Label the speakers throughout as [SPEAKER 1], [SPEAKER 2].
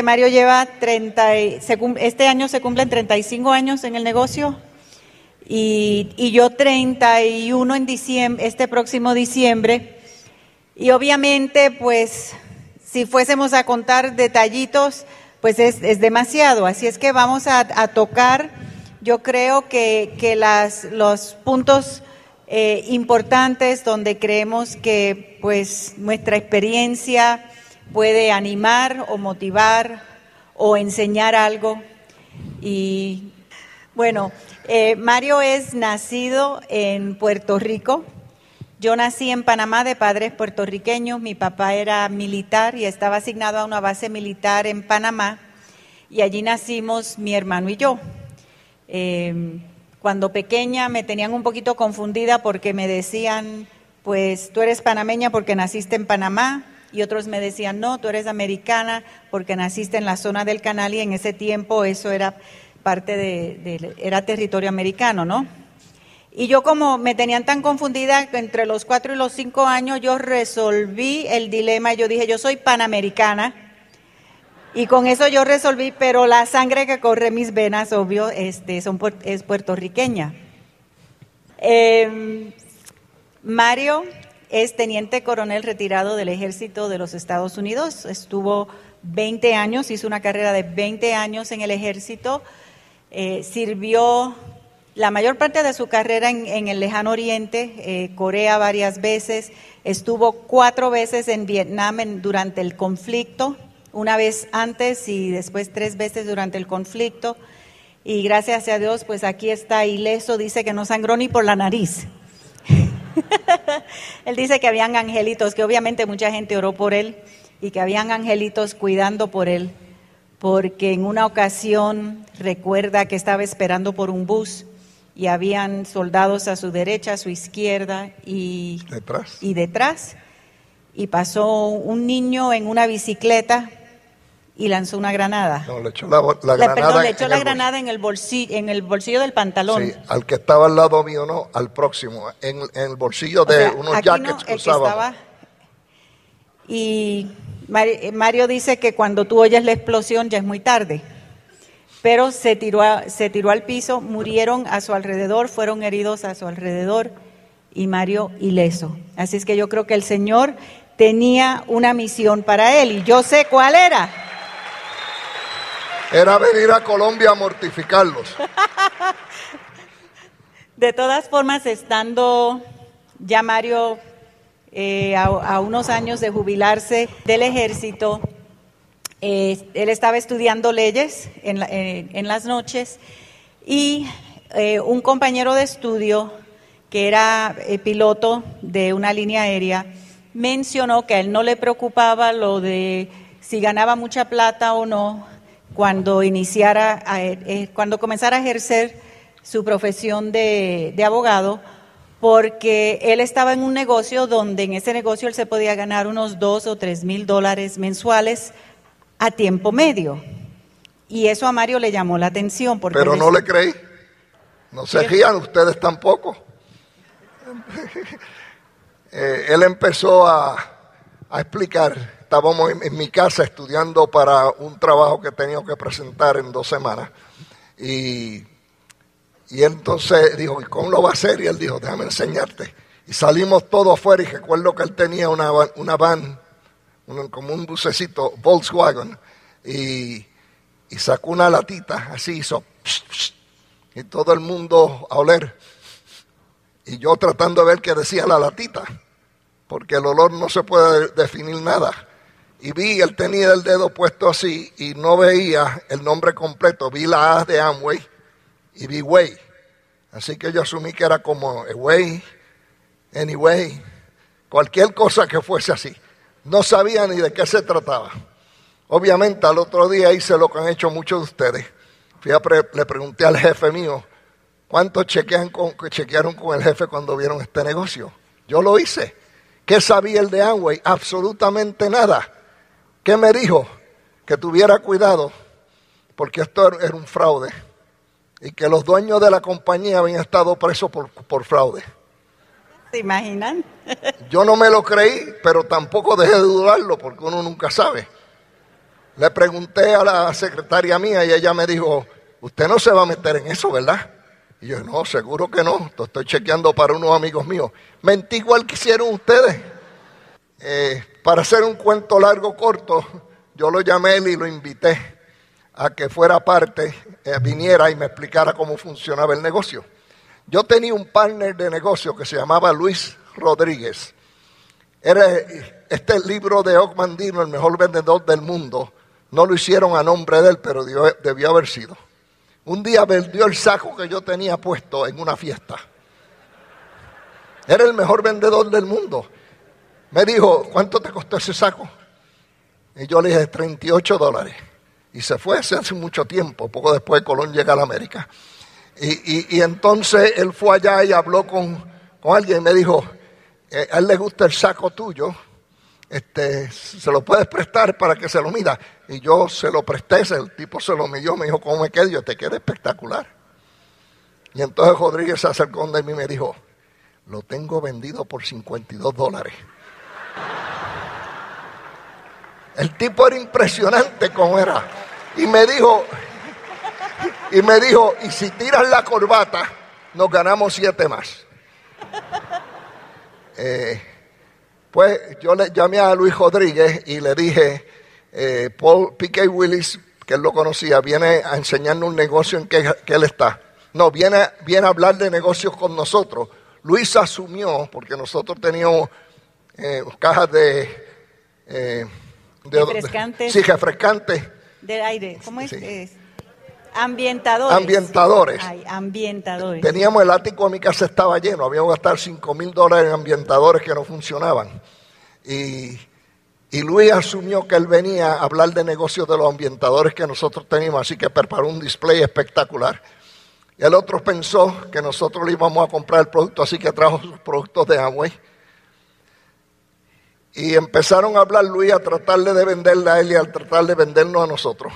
[SPEAKER 1] Mario lleva 30, este año se cumplen 35 años en el negocio y, y yo 31 en diciembre, este próximo diciembre. Y obviamente, pues, si fuésemos a contar detallitos, pues es, es demasiado. Así es que vamos a, tocar, yo creo que, que las, los puntos eh, importantes donde creemos que pues nuestra experiencia puede animar o motivar o enseñar algo. Y bueno, eh, Mario es nacido en Puerto Rico. Yo nací en Panamá de padres puertorriqueños. Mi papá era militar y estaba asignado a una base militar en Panamá. Y allí nacimos mi hermano y yo. Eh, cuando pequeña me tenían un poquito confundida porque me decían, pues tú eres panameña porque naciste en Panamá, y otros me decían, no, tú eres americana porque naciste en la zona del canal y en ese tiempo eso era parte de, era territorio americano, ¿no? Y yo como me tenían tan confundida, entre los cuatro y los cinco años yo resolví el dilema, yo dije, yo soy panamericana, y con eso yo resolví, pero la sangre que corre mis venas, obvio, este, son, es puertorriqueña. Em, Mario es teniente coronel retirado del ejército de los Estados Unidos. Estuvo 20 años, hizo una carrera de 20 años en el ejército. Eh, sirvió la mayor parte de su carrera en, el lejano oriente, eh, Corea varias veces. Estuvo cuatro veces en Vietnam durante el conflicto una vez antes y después tres veces durante el conflicto. Y gracias a Dios, pues aquí está ileso, dice que no sangró ni por la nariz. él dice que habían angelitos, que obviamente mucha gente oró por él y que habían angelitos cuidando por él, porque en una ocasión recuerda que estaba esperando por un bus y habían soldados a su derecha, a su izquierda y
[SPEAKER 2] detrás.
[SPEAKER 1] Y, detrás, y pasó un niño en una bicicleta y lanzó una granada.
[SPEAKER 2] No, le echó la, granada.
[SPEAKER 1] Perdón, le echó la granada en el, bolsillo, en el bolsillo del pantalón. Sí,
[SPEAKER 2] al que estaba al lado mío, no, al próximo, en, el bolsillo de unos jackets que usaba.
[SPEAKER 1] Y Mario dice que cuando tú oyes la explosión ya es muy tarde. Pero se tiró, se tiró al piso, murieron a su alrededor, fueron heridos a su alrededor y Mario ileso. Así es que yo creo que el Señor tenía una misión para él y yo sé cuál era
[SPEAKER 2] era venir a Colombia a mortificarlos.
[SPEAKER 1] De todas formas, estando ya Mario eh, a, unos años de jubilarse del ejército, eh, él estaba estudiando leyes en, en las noches y eh, un compañero de estudio que era piloto de una línea aérea mencionó que a él no le preocupaba lo de si ganaba mucha plata o no, cuando iniciara, eh, cuando comenzara a ejercer su profesión de, abogado, porque él estaba en un negocio donde en ese negocio él se podía ganar unos dos o tres mil dólares mensuales a tiempo medio. Y eso a Mario le llamó la atención. Porque
[SPEAKER 2] Pero no le creí. No se rían ustedes tampoco. Eh, él empezó a, a explicar estábamos en, mi casa estudiando para un trabajo que tenía que presentar en dos semanas. Y, y entonces dijo, ¿y cómo lo va a hacer? Y él dijo, déjame enseñarte. Y salimos todos afuera y recuerdo que él tenía una, una van, como un bucecito Volkswagen, y, y, sacó una latita, así hizo, y todo el mundo a oler. Y yo tratando de ver qué decía la latita, porque el olor no se puede definir nada y vi, él tenía el dedo puesto así y no veía el nombre completo. Vi la A de Amway y vi Way. Así que yo asumí que era como Way, Anyway, cualquier cosa que fuese así. No sabía ni de qué se trataba. Obviamente al otro día hice lo que han hecho muchos de ustedes. Fui le pregunté al jefe mío, ¿cuántos chequean con, chequearon con el jefe cuando vieron este negocio? Yo lo hice. ¿Qué sabía el de Amway? Absolutamente nada. ¿Qué me dijo? Que tuviera cuidado, porque esto era un fraude. Y que los dueños de la compañía habían estado presos por, por fraude.
[SPEAKER 1] ¿Se imaginan?
[SPEAKER 2] Yo no me lo creí, pero tampoco dejé de dudarlo, porque uno nunca sabe. Le pregunté a la secretaria mía y ella me dijo, usted no se va a meter en eso, ¿verdad? Y yo, no, seguro que no, estoy chequeando para unos amigos míos. Mentí igual que hicieron ustedes. Eh, para hacer un cuento largo corto, yo lo llamé y lo invité a que fuera parte, eh, viniera y me explicara cómo funcionaba el negocio. Yo tenía un partner de negocio que se llamaba Luis Rodríguez. Era este libro de Ogmandino, el mejor vendedor del mundo. No lo hicieron a nombre de él, pero debió haber sido. Un día vendió el saco que yo tenía puesto en una fiesta. Era el mejor vendedor del mundo. Me dijo, ¿cuánto te costó ese saco? Y yo le dije, 38 dólares. Y se fue hace, mucho tiempo, poco después Colón llega a la América. Y, entonces él fue allá y habló con, alguien y me dijo, eh, a él le gusta el saco tuyo, este, se lo puedes prestar para que se lo mida. Y yo se lo presté, el tipo se lo midió, me dijo, ¿cómo me queda? Yo, te queda espectacular. Y entonces Rodríguez se acercó de mí y me dijo, lo tengo vendido por 52 dólares. El tipo era impresionante como era. Y me dijo, y me dijo, y si tiras la corbata, nos ganamos siete más. Eh, pues yo le llamé a Luis Rodríguez y le dije, eh, Paul P.K. Willis, que él lo conocía, viene a enseñarnos un negocio en que, él está. No, viene, viene a hablar de negocios con nosotros. Luis asumió, porque nosotros teníamos eh, cajas de...
[SPEAKER 1] Eh, de refrescantes.
[SPEAKER 2] sí, refrescantes.
[SPEAKER 1] De aire. ¿Cómo es? Ambientadores.
[SPEAKER 2] Ambientadores.
[SPEAKER 1] Ay, ambientadores.
[SPEAKER 2] Teníamos el ático de mi casa estaba lleno, habíamos gastado 5 mil dólares en ambientadores que no funcionaban. Y, y, Luis asumió que él venía a hablar de negocios de los ambientadores que nosotros teníamos, así que preparó un display espectacular. Y el otro pensó que nosotros le íbamos a comprar el producto, así que trajo sus productos de Amway. Y empezaron a hablar Luis a tratarle de venderle a él y a tratar de vendernos a nosotros.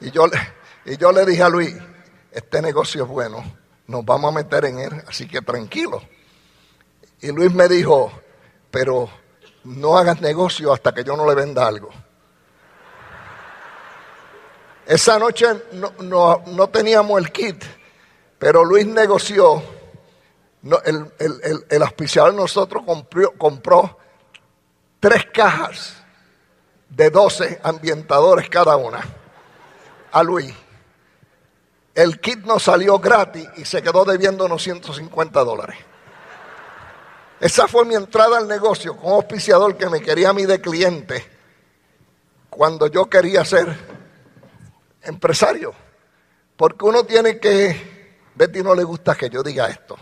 [SPEAKER 2] Y yo le, y yo le dije a Luis, este negocio es bueno, nos vamos a meter en él, así que tranquilo. Y Luis me dijo, pero no hagas negocio hasta que yo no le venda algo. Esa noche no, teníamos el kit, pero Luis negoció, el, el, el, de nosotros compró, compró tres cajas de 12 ambientadores cada una a Luis el kit nos salió gratis y se quedó debiendo unos 150 dólares. Esa fue mi entrada al negocio con un auspiciador que me quería a mí de cliente cuando yo quería ser empresario. Porque uno tiene que, Betty no le gusta que yo diga esto.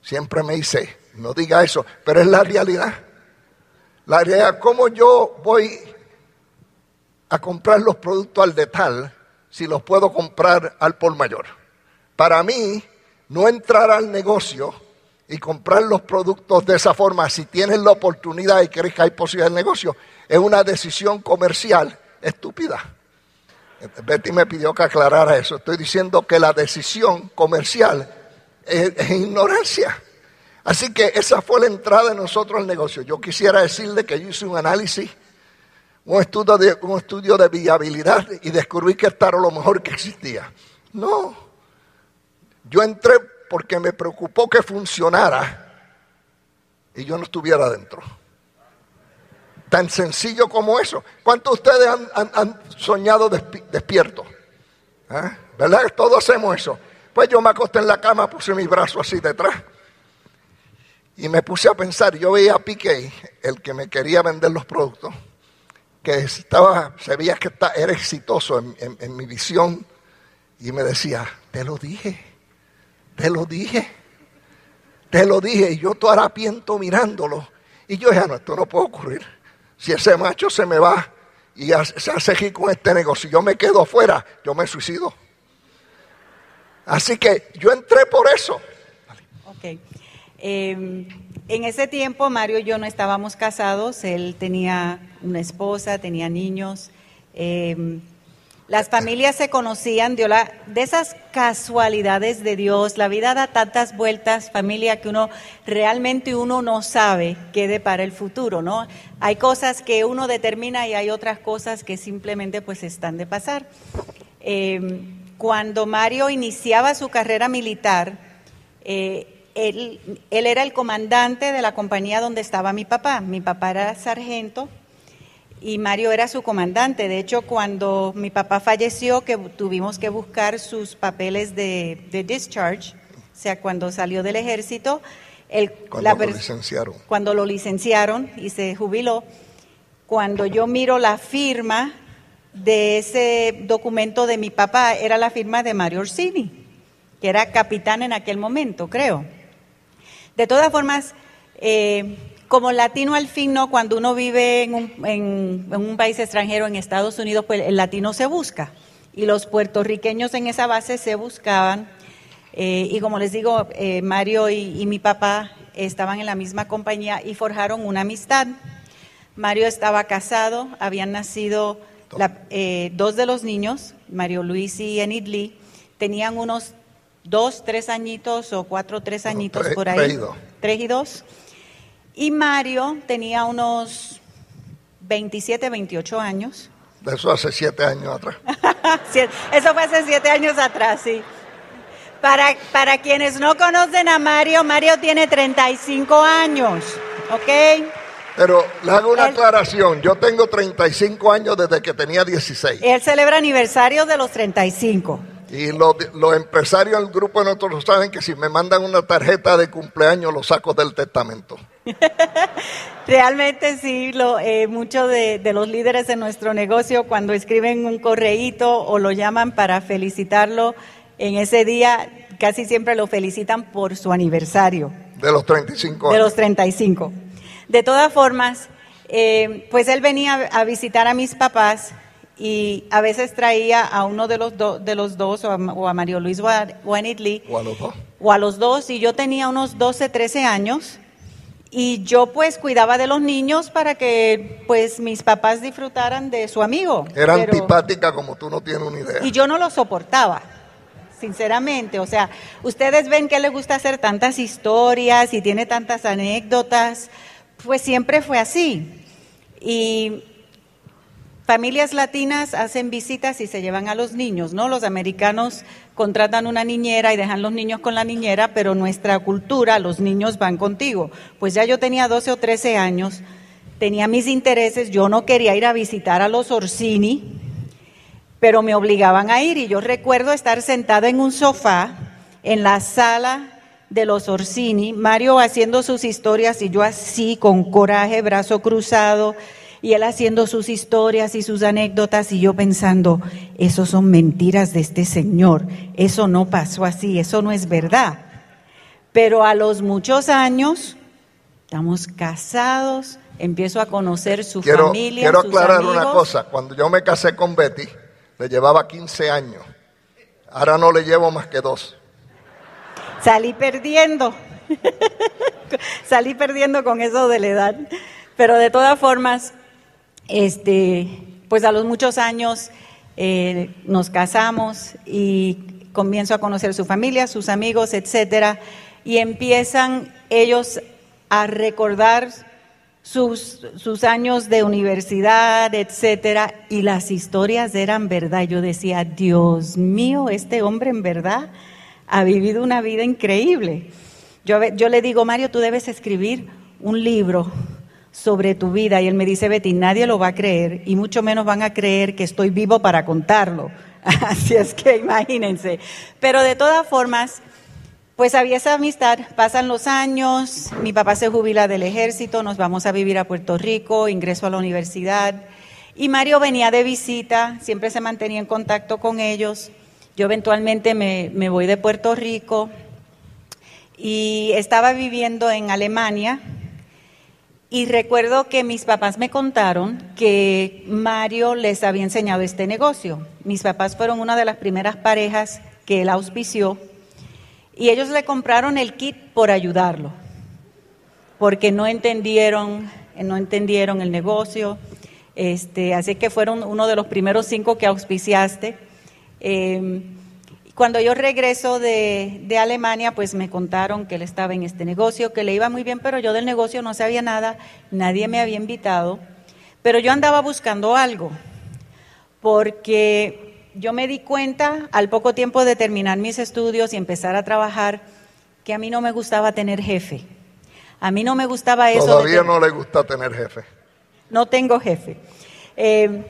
[SPEAKER 2] Siempre me dice, no diga eso, pero es la realidad. La realidad, ¿cómo yo voy a comprar los productos al detal si los puedo comprar al por mayor. Para mí, no entrar al negocio y comprar los productos de esa forma, si tienes la oportunidad y crees que hay posibilidad de negocio, es una decisión comercial estúpida. Betty me pidió que aclarara eso. Estoy diciendo que la decisión comercial es, ignorancia. Así que esa fue la entrada de nosotros al negocio. Yo quisiera decirle que yo hice un análisis un estudio de, un estudio de viabilidad y descubrí que esto era lo mejor que existía. No, yo entré porque me preocupó que funcionara y yo no estuviera adentro. Tan sencillo como eso. ¿Cuántos de ustedes han, soñado despiertos? ¿Ah? ¿Verdad todos hacemos eso? Pues yo me acosté en la cama, puse mis brazos así detrás y me puse a pensar. Yo veía a Piqué, el que me quería vender los productos que estaba, se veía que era exitoso en, mi visión y me decía, te lo dije, te lo dije, te lo dije. Y yo todo harapiento mirándolo. Y yo dije, no, esto no puede ocurrir. Si ese macho se me va y se hace aquí con este negocio, yo me quedo afuera, yo me suicido. Así que yo entré por eso.
[SPEAKER 1] Ok. Em, en ese tiempo Mario y yo no estábamos casados, él tenía una esposa, tenía niños. Em, Las familias se conocían de, esas casualidades de Dios. La vida da tantas vueltas, familia, que uno realmente uno no sabe qué depara el futuro, ¿no? Hay cosas que uno determina y hay otras cosas que simplemente pues están de pasar. Eh, cuando Mario iniciaba su carrera militar, eh, él, él era el comandante de la compañía donde estaba mi papá. Mi papá era sargento y Mario era su comandante. De hecho, cuando mi papá falleció, que tuvimos que buscar sus papeles de, de discharge, o sea, cuando salió del ejército, el,
[SPEAKER 2] Cuando
[SPEAKER 1] la
[SPEAKER 2] lo
[SPEAKER 1] per-
[SPEAKER 2] licenciaron.
[SPEAKER 1] cuando lo licenciaron y se jubiló, cuando yo miro la firma de ese documento de mi papá, era la firma de Mario Orsini, que era capitán en aquel momento, creo. De todas formas, eh, como latino al fin, ¿no? cuando uno vive en un, en- un país extranjero, en Estados Unidos, pues el latino se busca. Y los puertorriqueños en esa base se buscaban. Eh, y como les digo, eh, Mario y, mi papá estaban en la misma compañía y forjaron una amistad. Mario estaba casado, habían nacido dos de los niños, Mario Luis y Enid Lee, tenían unos dos, tres añitos o cuatro, tres
[SPEAKER 2] No,
[SPEAKER 1] añitos
[SPEAKER 2] tres-
[SPEAKER 1] por ahí.
[SPEAKER 2] tres y dos.
[SPEAKER 1] Tres y dos. Y Mario tenía unos 27, 28 años.
[SPEAKER 2] De eso hace siete años atrás.
[SPEAKER 1] Eso fue hace siete años atrás, sí. Para, para quienes no conocen a Mario, Mario tiene 35 años, ¿ok?
[SPEAKER 2] Pero le hago una
[SPEAKER 1] Él-
[SPEAKER 2] aclaración. Yo tengo 35 años desde que tenía 16.
[SPEAKER 1] Él celebra aniversario de los 35.
[SPEAKER 2] Y los, los empresarios del grupo de nosotros saben que si me mandan una tarjeta de cumpleaños, lo saco del testamento.
[SPEAKER 1] Realmente sí, lo, eh, muchos de, de los líderes de nuestro negocio cuando escriben un correíto o lo llaman para felicitarlo en ese día, casi siempre lo felicitan por su aniversario.
[SPEAKER 2] De los 35
[SPEAKER 1] de
[SPEAKER 2] años.
[SPEAKER 1] los 35. De todas formas, eh, pues él venía a visitar a mis papás y a veces traía a uno de los, do- de los dos, o a, o a Mario Luis a, o a
[SPEAKER 2] O los dos.
[SPEAKER 1] o a los dos, y yo tenía unos 12, 13 años, y yo pues cuidaba de los niños para que pues mis papás disfrutaran de su amigo.
[SPEAKER 2] Era
[SPEAKER 1] Pero-
[SPEAKER 2] antipática como tú no tienes una idea.
[SPEAKER 1] y yo no lo soportaba, sinceramente. O sea, ustedes ven que le gusta hacer tantas historias y tiene tantas anécdotas, pues siempre fue así. Y familias latinas hacen visitas y se llevan a los niños, ¿no? Los americanos contratan una niñera y dejan los niños con la niñera, pero nuestra cultura, los niños van contigo. Pues ya yo tenía 12 o 13 años, tenía mis intereses, yo no quería ir a visitar a los Orsini, pero me obligaban a ir y yo recuerdo estar sentada en un sofá en la sala de los Orsini, Mario haciendo sus historias y yo así con coraje, brazo cruzado, y él haciendo sus historias y sus anécdotas y yo pensando, eso son mentiras de este señor, eso no pasó así, eso no es verdad. Pero a los muchos años, estamos casados, empiezo a conocer su
[SPEAKER 2] Quiero,
[SPEAKER 1] familia,
[SPEAKER 2] quiero
[SPEAKER 1] sus
[SPEAKER 2] aclarar una cosa. Cuando yo me casé con Betty, le llevaba 15 años. Ahora no le llevo más que dos.
[SPEAKER 1] Salí perdiendo. Salí perdiendo con eso de la edad. Pero de todas formas, este, pues a los muchos años eh, nos casamos y comienzo a conocer su familia, sus amigos, etcétera, y empiezan ellos a recordar sus, sus años de universidad, etcétera, y las historias eran verdad. Yo decía, Dios mío, este hombre en verdad ha vivido una vida increíble. Yo, yo le digo, Mario, tú debes escribir un libro sobre tu vida. Y él me dice, Betty, nadie lo va a creer y mucho menos van a creer que estoy vivo para contarlo. Así es que imagínense. Pero de todas formas, pues había esa amistad, pasan los años, mi papá se jubila del ejército, nos vamos a vivir a Puerto Rico, ingreso a la universidad y Mario venía de visita, siempre se mantenía en contacto con ellos. Yo eventualmente me, me voy de Puerto Rico y estaba viviendo en Alemania y recuerdo que mis papás me contaron que Mario les había enseñado este negocio. Mis papás fueron una de las primeras parejas que él auspició y ellos le compraron el kit por ayudarlo, porque no entendieron, no entendieron el negocio. Este, así que fueron uno de los primeros cinco que auspiciaste. Eh, cuando yo regreso de, de, Alemania, pues me contaron que él estaba en este negocio, que le iba muy bien, pero yo del negocio no sabía nada, nadie me había invitado, pero yo andaba buscando algo, porque yo me di cuenta al poco tiempo de terminar mis estudios y empezar a trabajar que a mí no me gustaba tener jefe. A mí no me gustaba eso.
[SPEAKER 2] Todavía no le gusta tener jefe.
[SPEAKER 1] No tengo jefe. Eh,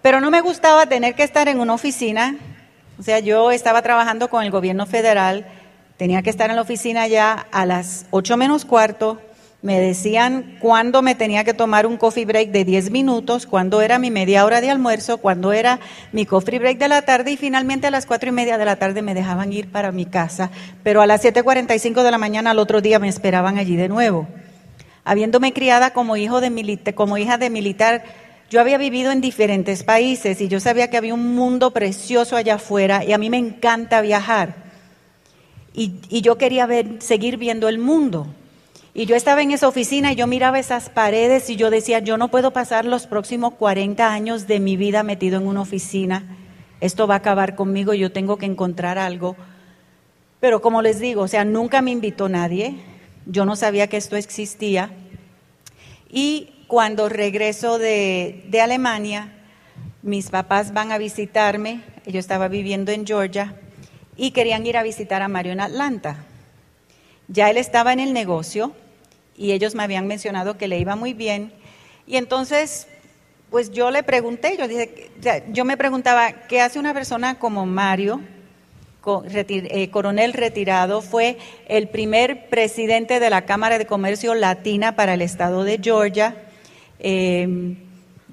[SPEAKER 1] pero no me gustaba tener que estar en una oficina. O sea, yo estaba trabajando con el gobierno federal, tenía que estar en la oficina ya a las 8 menos cuarto. Me decían cuándo me tenía que tomar un coffee break de 10 minutos, cuándo era mi media hora de almuerzo, cuándo era mi coffee break de la tarde y finalmente a las 4 y media de la tarde me dejaban ir para mi casa. Pero a las 7.45 de la mañana al otro día me esperaban allí de nuevo. Habiéndome criada como, hijo de como hija de militar, yo había vivido en diferentes países y yo sabía que había un mundo precioso allá afuera y a mí me encanta viajar. Y, yo quería seguir viendo el mundo. Y yo estaba en esa oficina y yo miraba esas paredes y yo decía, yo no puedo pasar los próximos 40 años de mi vida metido en una oficina. Esto va a acabar conmigo, yo tengo que encontrar algo. Pero como les digo, o sea, nunca me invitó nadie. Yo no sabía que esto existía. Y cuando regreso de, de Alemania, mis papás van a visitarme. Yo estaba viviendo en Georgia y querían ir a visitar a Mario en Atlanta. Ya él estaba en el negocio y ellos me habían mencionado que le iba muy bien. Y entonces, pues yo le pregunté, yo dije, yo me preguntaba, ¿qué hace una persona como Mario, eh, coronel retirado? Fue el primer presidente de la Cámara de Comercio Latina para el estado de Georgia. Eh,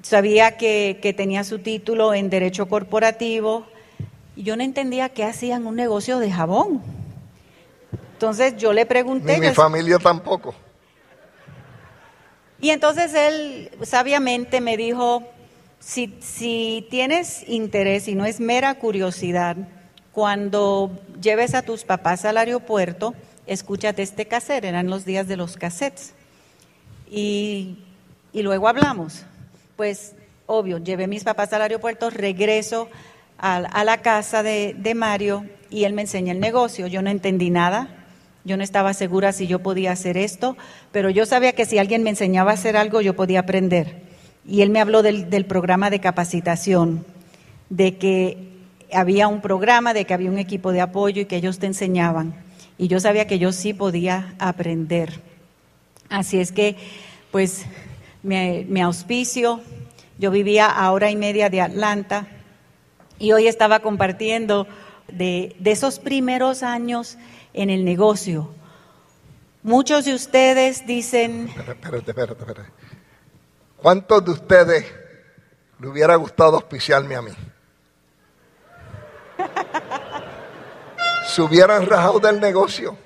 [SPEAKER 1] sabía que, que, tenía su título en Derecho Corporativo. Y yo no entendía qué hacían un negocio de jabón. Entonces yo le pregunté.
[SPEAKER 2] Ni mi familia tampoco.
[SPEAKER 1] Y entonces él sabiamente me dijo, si, si tienes interés y no es mera curiosidad, cuando lleves a tus papás al aeropuerto, escúchate este cassette, eran los días de los cassettes. Y, y luego hablamos. Pues obvio, llevé mis papás al aeropuerto, regreso a, la casa de, Mario y él me enseña el negocio. Yo no entendí nada, yo no estaba segura si yo podía hacer esto, pero yo sabía que si alguien me enseñaba a hacer algo, yo podía aprender. Y él me habló del, programa de capacitación, de que había un programa, de que había un equipo de apoyo y que ellos te enseñaban. Y yo sabía que yo sí podía aprender. Así es que, pues, me, me auspicio. Yo vivía a hora y media de Atlanta y hoy estaba compartiendo de, de esos primeros años en el negocio. Muchos de ustedes dicen...
[SPEAKER 2] Espérate, espérate, espérate. ¿Cuántos de ustedes le hubiera gustado auspiciarme a mí? Se hubieran rajado del negocio.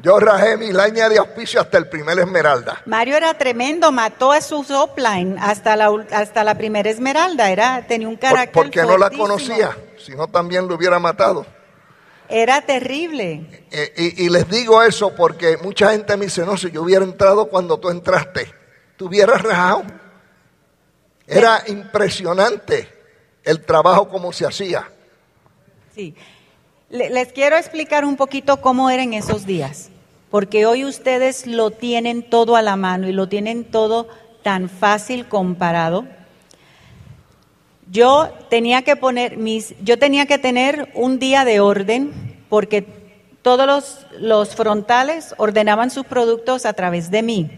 [SPEAKER 2] Yo rajé mi laña de auspicio hasta el primer esmeralda.
[SPEAKER 1] Mario era tremendo, mató a su upline hasta la, hasta la primera esmeralda. Era, tenía un carácter.
[SPEAKER 2] Por, porque no la conocía, si no también lo hubiera matado.
[SPEAKER 1] Era terrible.
[SPEAKER 2] Eh, y, y, les digo eso porque mucha gente me dice, no, si yo hubiera entrado cuando tú entraste, tú hubieras rajado. Era impresionante el trabajo como se hacía.
[SPEAKER 1] Sí. Les quiero explicar un poquito cómo era en esos días, porque hoy ustedes lo tienen todo a la mano y lo tienen todo tan fácil comparado. Yo tenía que poner mis, yo tenía que tener un día de orden porque todos los, los frontales ordenaban sus productos a través de mí.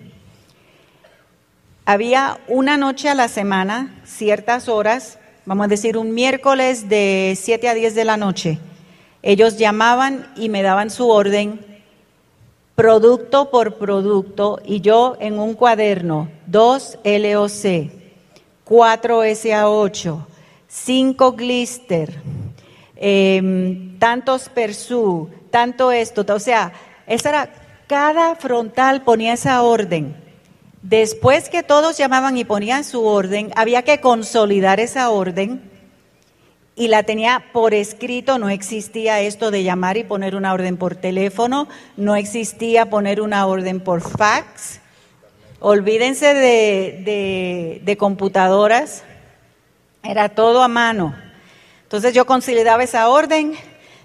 [SPEAKER 1] Había una noche a la semana, ciertas horas, vamos a decir un miércoles de 7 a 10 de la noche. Ellos llamaban y me daban su orden producto por producto y yo en un cuaderno, 2 LOC, 4 SA8, 5 Glister, eh, tantos Persú, tanto esto, o sea, esa era, cada frontal ponía esa orden. Después que todos llamaban y ponían su orden, había que consolidar esa orden y la tenía por escrito, no existía esto de llamar y poner una orden por teléfono, no existía poner una orden por fax, olvídense de, de, computadoras, era todo a mano. Entonces yo consolidaba esa orden,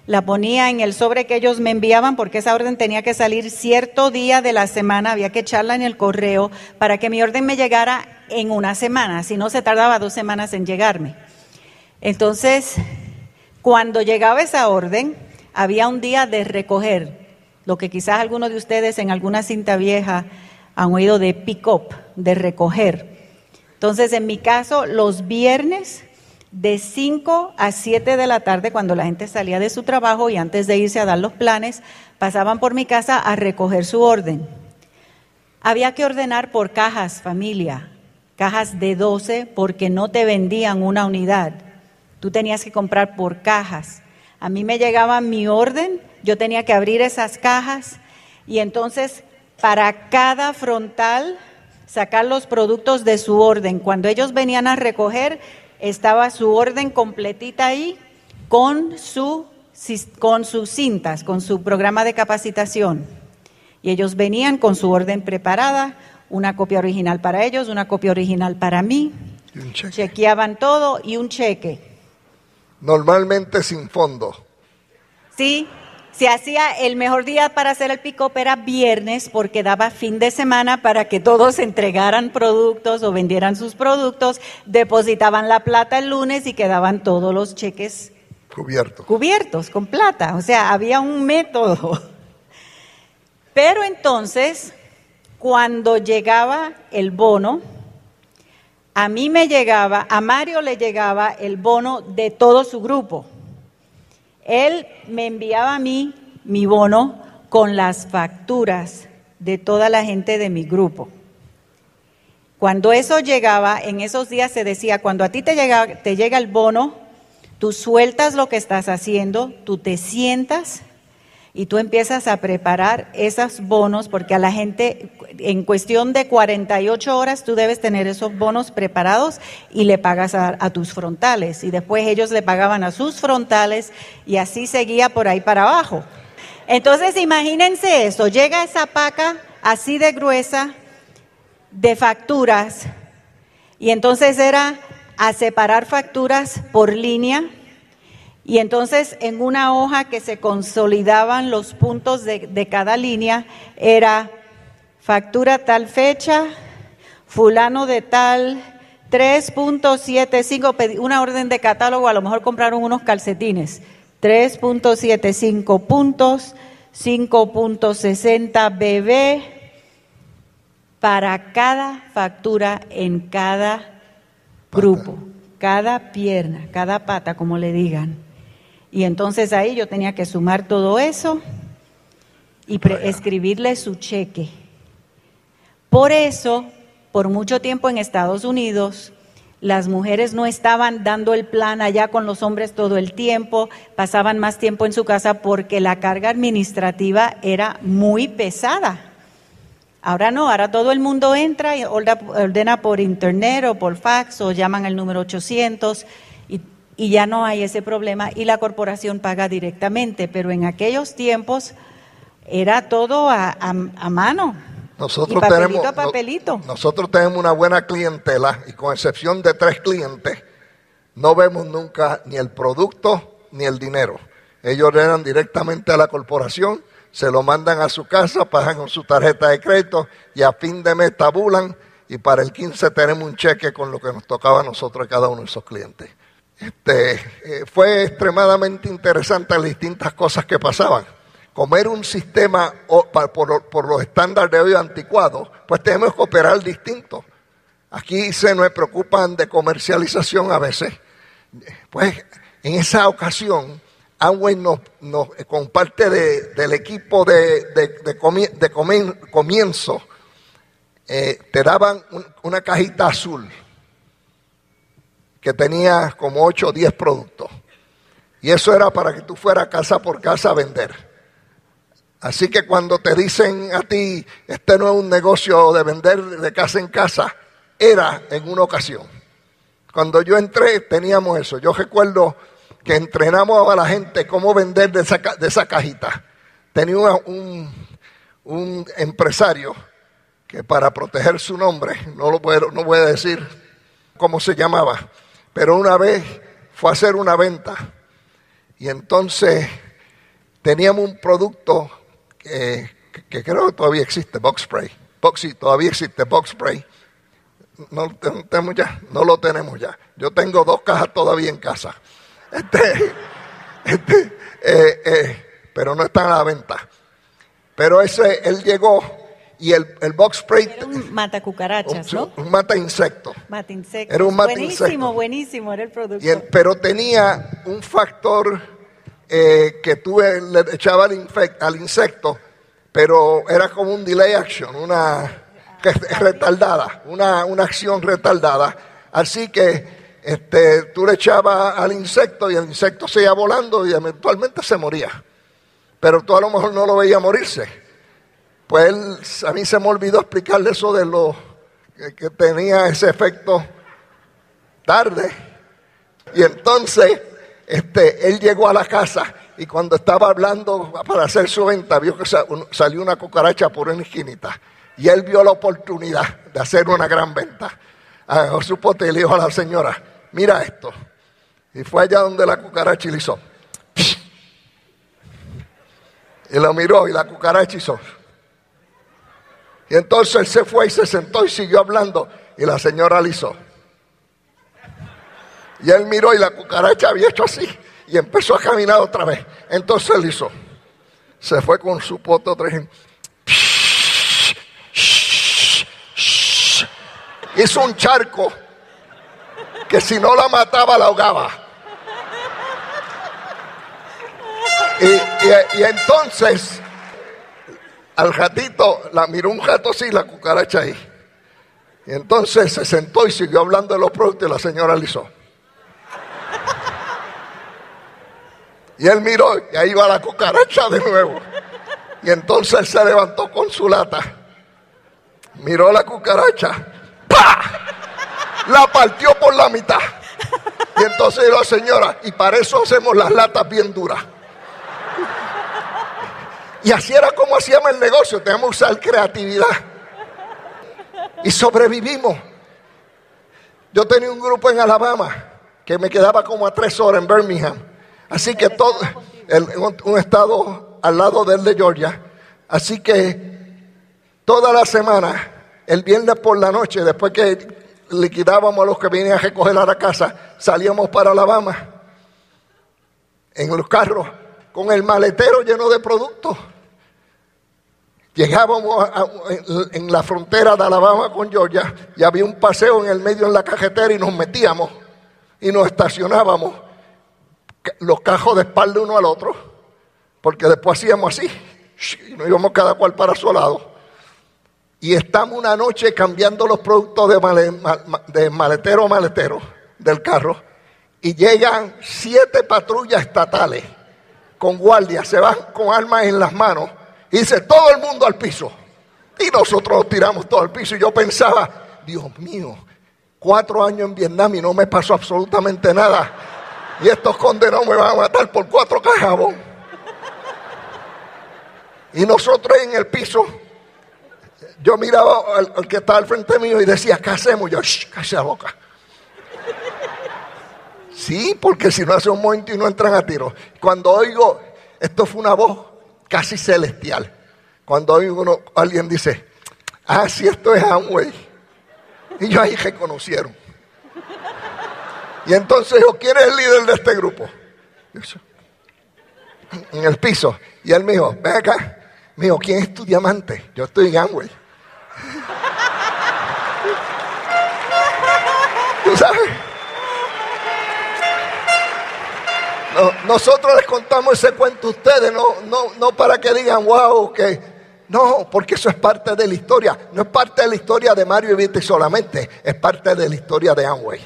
[SPEAKER 1] la ponía en el sobre que ellos me enviaban porque esa orden tenía que salir cierto día de la semana, había que echarla en el correo para que mi orden me llegara en una semana, si no se tardaba dos semanas en llegarme. Entonces, cuando llegaba esa orden, había un día de recoger, lo que quizás algunos de ustedes en alguna cinta vieja han oído de pick up, de recoger. Entonces, en mi caso, los viernes de 5 a 7 de la tarde, cuando la gente salía de su trabajo y antes de irse a dar los planes, pasaban por mi casa a recoger su orden. Había que ordenar por cajas, familia, cajas de 12, porque no te vendían una unidad. Tú tenías que comprar por cajas. A mí me llegaba mi orden, yo tenía que abrir esas cajas y entonces para cada frontal sacar los productos de su orden. Cuando ellos venían a recoger, estaba su orden completita ahí con, su, con sus cintas, con su programa de capacitación. Y ellos venían con su orden preparada, una copia original para ellos, una copia original para mí. Chequeaban todo y un cheque.
[SPEAKER 2] Normalmente sin fondo.
[SPEAKER 1] Sí, se hacía el mejor día para hacer el pick-up era viernes porque daba fin de semana para que todos entregaran productos o vendieran sus productos, depositaban la plata el lunes y quedaban todos los cheques
[SPEAKER 2] cubiertos.
[SPEAKER 1] Cubiertos con plata, o sea, había un método. Pero entonces, cuando llegaba el bono, a mí me llegaba, a Mario le llegaba el bono de todo su grupo. Él me enviaba a mí mi bono con las facturas de toda la gente de mi grupo. Cuando eso llegaba, en esos días se decía, cuando a ti te llega, te llega el bono, tú sueltas lo que estás haciendo, tú te sientas y tú empiezas a preparar esos bonos, porque a la gente, en cuestión de 48 horas, tú debes tener esos bonos preparados y le pagas a, tus frontales. Y después ellos le pagaban a sus frontales y así seguía por ahí para abajo. Entonces, imagínense eso, llega esa paca así de gruesa de facturas y entonces era a separar facturas por línea y entonces en una hoja que se consolidaban los puntos de, cada línea era factura tal fecha, fulano de tal, 3.75, una orden de catálogo, a lo mejor compraron unos calcetines, 3.75 puntos, 5.60 BB para cada factura en cada grupo, cada pierna, cada pata, como le digan. Y entonces ahí yo tenía que sumar todo eso y escribirle su cheque. Por eso, por mucho tiempo en Estados Unidos, las mujeres no estaban dando el plan allá con los hombres todo el tiempo, pasaban más tiempo en su casa porque la carga administrativa era muy pesada. Ahora no, ahora todo el mundo entra y ordena por internet o por fax o llaman al número 800 y ya no hay ese problema y la corporación paga directamente, pero en aquellos tiempos era todo a, mano.
[SPEAKER 2] Nosotros tenemos, papelito. nosotros tenemos una buena clientela y con excepción de tres clientes, no vemos nunca ni el producto ni el dinero. Ellos ordenan directamente a la corporación, se lo mandan a su casa, pagan con su tarjeta de crédito y a fin de mes tabulan y para el 15 tenemos un cheque con lo que nos tocaba a nosotros cada uno de esos clientes. Este, eh, fue extremadamente interesante las distintas cosas que pasaban. Comer un sistema por, los estándares de hoy anticuados, pues tenemos que operar distinto. Aquí se nos preocupan de comercialización a veces. Pues en esa ocasión, Amway nos, con parte del equipo de, comienzo, eh, te daban una cajita azul que tenía como 8 o 10 productos. Y eso era para que tú fueras casa por casa a vender. Así que cuando te dicen a ti, este no es un negocio de vender de casa en casa, era en una ocasión. Cuando yo entré teníamos eso. Yo recuerdo que entrenamos a la gente cómo vender de esa, de esa cajita. Tenía un, un empresario que para proteger su nombre, no lo puedo, no voy a decir cómo se llamaba, pero una vez fue a hacer una venta y entonces teníamos un producto que, creo que todavía existe, Box Spray. Box, sí, todavía existe Box Spray. No, tenemos ya, no lo tenemos ya. Yo tengo dos cajas todavía en casa. Este, este, eh, eh, pero no están a la venta. Pero ese, él llegó y el, el box spray.
[SPEAKER 1] Era un mata cucarachas, ¿no?
[SPEAKER 2] un mata insecto.
[SPEAKER 1] Mata insectos.
[SPEAKER 2] Era un mata
[SPEAKER 1] buenísimo,
[SPEAKER 2] insecto.
[SPEAKER 1] buenísimo era el producto.
[SPEAKER 2] Y el- pero tenía un factor eh, que tú le echaba al, insecto, pero era como un delay action, una que retardada, una, una acción retardada. Así que este, tú le echabas al insecto y el insecto se iba volando y eventualmente se moría. Pero tú a lo mejor no lo veías morirse. Pues él, a mí se me olvidó explicarle eso de lo que, tenía ese efecto tarde. Y entonces este, él llegó a la casa y cuando estaba hablando para hacer su venta, vio que salió una cucaracha por una. Y él vio la oportunidad de hacer una gran venta. Agarró su pote y le dijo a la señora, mira esto. Y fue allá donde la cucaracha hizo. Y lo miró y la cucaracha hizo. Y entonces él se fue y se sentó y siguió hablando. Y la señora hizo. Y él miró y la cucaracha había hecho así. Y empezó a caminar otra vez. Entonces él hizo. Se fue con su pote otra vez. Hizo un charco que si no la mataba la ahogaba. Y entonces al gatito la miró un gato así la cucaracha ahí. Y entonces se sentó y siguió hablando de los productos y la señora hizo. Y él miró y ahí va la cucaracha de nuevo. Y entonces se levantó con su lata. Miró la cucaracha. ¡Pa! La partió por la mitad. Y entonces dijo señora, y para eso hacemos las latas bien duras. Y así era como hacíamos el negocio. Tenemos que usar creatividad. Y sobrevivimos. Yo tenía un grupo en Alabama que me quedaba como a tres horas en Birmingham. Así que todo, un estado al lado del de Georgia. Así que toda la semana, el viernes por la noche, después que liquidábamos a los que venían a recoger a la casa, salíamos para Alabama en los carros con el maletero lleno de productos. Llegábamos en, la frontera de Alabama con Georgia y había un paseo en el medio en la cajetera y nos metíamos y nos estacionábamos los cajos de espalda uno al otro, porque después hacíamos así y nos íbamos cada cual para su lado. Y estamos una noche cambiando los productos de maletero a maletero del carro y llegan siete patrullas estatales con guardias, se van con armas en las manos y dice todo el mundo al piso. Y nosotros nos tiramos todo al piso y yo pensaba, Dios mío, cuatro años en Vietnam y no me pasó absolutamente nada. Y estos condenados me van a matar por cuatro cajas. Y nosotros en el piso, yo miraba al, que estaba al frente mío y decía, ¿qué hacemos? Yo, shh, la boca. Sí, porque si no hace un momento y no entran a tiro. Cuando oigo, esto fue una voz casi celestial. Cuando oigo alguien dice, ah, sí, esto es Amway. Y yo ahí reconocieron. Y entonces yo, ¿quién es el líder de este grupo? En el piso. Y él me dijo, ven acá. Me dijo, ¿quién es tu diamante? Yo estoy en Amway. ¿Tú sabes? No, nosotros les contamos ese cuento a ustedes, no, no, no para que digan, wow, que... No, porque eso es parte de la historia. No es parte de la historia de Mario y Vite solamente, es parte de la historia de Amway.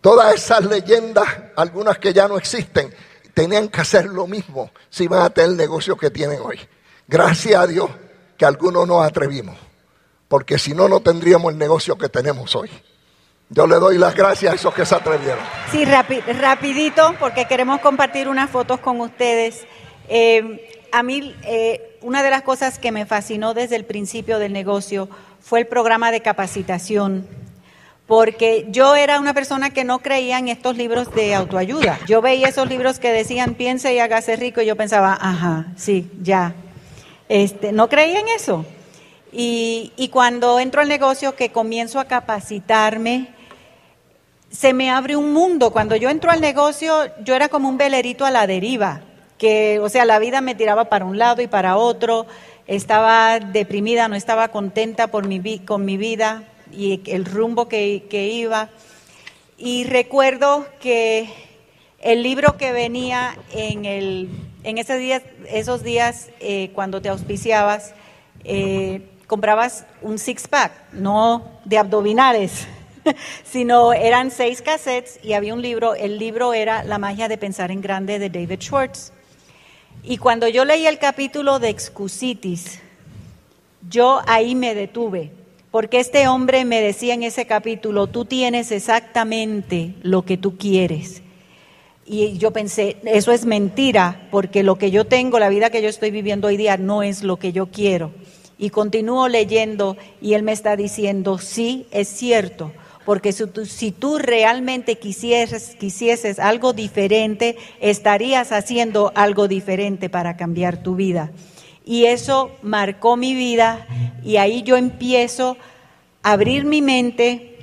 [SPEAKER 2] Todas esas leyendas, algunas que ya no existen, tenían que hacer lo mismo si iban a tener el negocio que tienen hoy. Gracias a Dios que algunos nos atrevimos, porque si no, no tendríamos el negocio que tenemos hoy. Yo le doy las gracias a esos que se atrevieron.
[SPEAKER 1] Sí, rapi- rapidito, porque queremos compartir unas fotos con ustedes. Eh, a mí eh, una de las cosas que me fascinó desde el principio del negocio fue el programa de capacitación, porque yo era una persona que no creía en estos libros de autoayuda. Yo veía esos libros que decían piense y hágase rico y yo pensaba, ajá, sí, ya. Este, no creía en eso. Y, y cuando entro al negocio, que comienzo a capacitarme, se me abre un mundo. Cuando yo entro al negocio, yo era como un velerito a la deriva, que, o sea, la vida me tiraba para un lado y para otro, estaba deprimida, no estaba contenta por mi, con mi vida y el rumbo que, iba. Y recuerdo que el libro que venía en, el, en ese día, esos días eh, cuando te auspiciabas, eh, comprabas un six-pack, no de abdominales, sino eran seis cassettes y había un libro. El libro era La magia de pensar en grande de David Schwartz. Y cuando yo leí el capítulo de Excusitis, yo ahí me detuve, porque este hombre me decía en ese capítulo, tú tienes exactamente lo que tú quieres. Y yo pensé, eso es mentira, porque lo que yo tengo, la vida que yo estoy viviendo hoy día, no es lo que yo quiero. Y continúo leyendo y él me está diciendo, sí, es cierto, porque si tú, realmente quisieses, quisieses algo diferente, estarías haciendo algo diferente para cambiar tu vida. Y eso marcó mi vida y ahí yo empiezo a abrir mi mente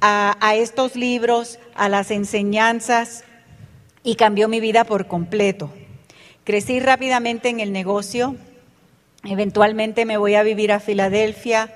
[SPEAKER 1] a estos libros, a las enseñanzas y cambió mi vida por completo. Crecí rápidamente en el negocio, eventualmente me voy a vivir a Filadelfia,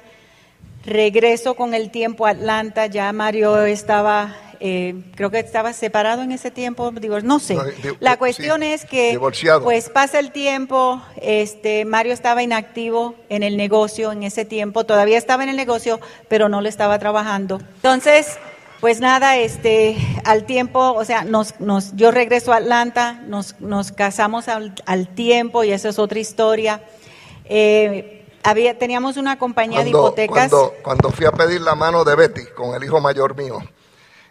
[SPEAKER 1] Regreso con el tiempo a Atlanta, ya Mario estaba, eh, creo que estaba separado en ese tiempo, digo, no sé. La cuestión es que, pues pasa el tiempo, este, Mario estaba inactivo en el negocio en ese tiempo, todavía estaba en el negocio, pero no lo estaba trabajando. Entonces, pues nada, este, al tiempo, o sea, nos, nos, yo regreso a Atlanta, nos, nos casamos al, al tiempo y esa es otra historia. Eh, había, teníamos una compañía de hipotecas.
[SPEAKER 2] Cuando, cuando fui a pedir la mano de Betty con el hijo mayor mío,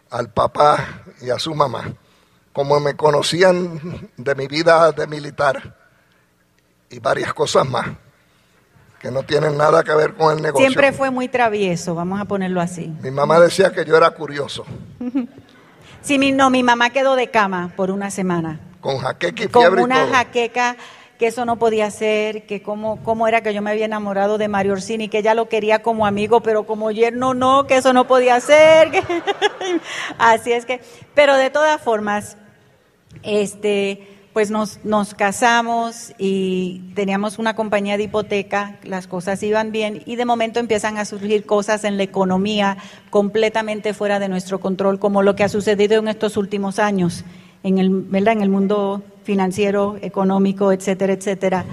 [SPEAKER 2] al papá y a su mamá, como me conocían de mi vida de militar y varias cosas más, que no tienen nada que ver con el negocio.
[SPEAKER 1] Siempre fue muy travieso, vamos a ponerlo así.
[SPEAKER 2] Mi mamá decía que yo era curioso.
[SPEAKER 1] sí, mi, no, mi mamá quedó de cama por una semana.
[SPEAKER 2] Con jaqueca y fiebre
[SPEAKER 1] Con una jaqueca que eso no podía ser, que cómo, cómo era que yo me había enamorado de Mario Orsini, que ella lo quería como amigo, pero como yerno no, que eso no podía ser. Así es que, pero de todas formas, este, pues nos, nos casamos y teníamos una compañía de hipoteca, las cosas iban bien y de momento empiezan a surgir cosas en la economía completamente fuera de nuestro control, como lo que ha sucedido en estos últimos años en el, ¿verdad? en el mundo financiero, económico, etcétera, etcétera.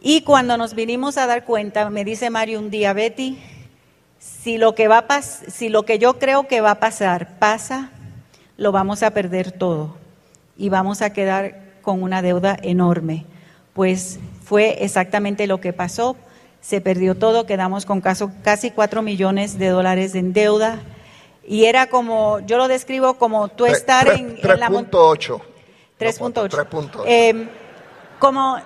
[SPEAKER 1] Y cuando nos vinimos a dar cuenta, me dice Mario un día, Betty, si lo que va a si lo que yo creo que va a pasar pasa, lo vamos a perder todo y vamos a quedar con una deuda enorme. Pues fue exactamente lo que pasó. Se perdió todo, quedamos con casi cuatro millones de dólares en deuda. Y era como, yo lo describo como tú estar en, en la
[SPEAKER 2] 3.8.
[SPEAKER 1] 3.8. Eh, como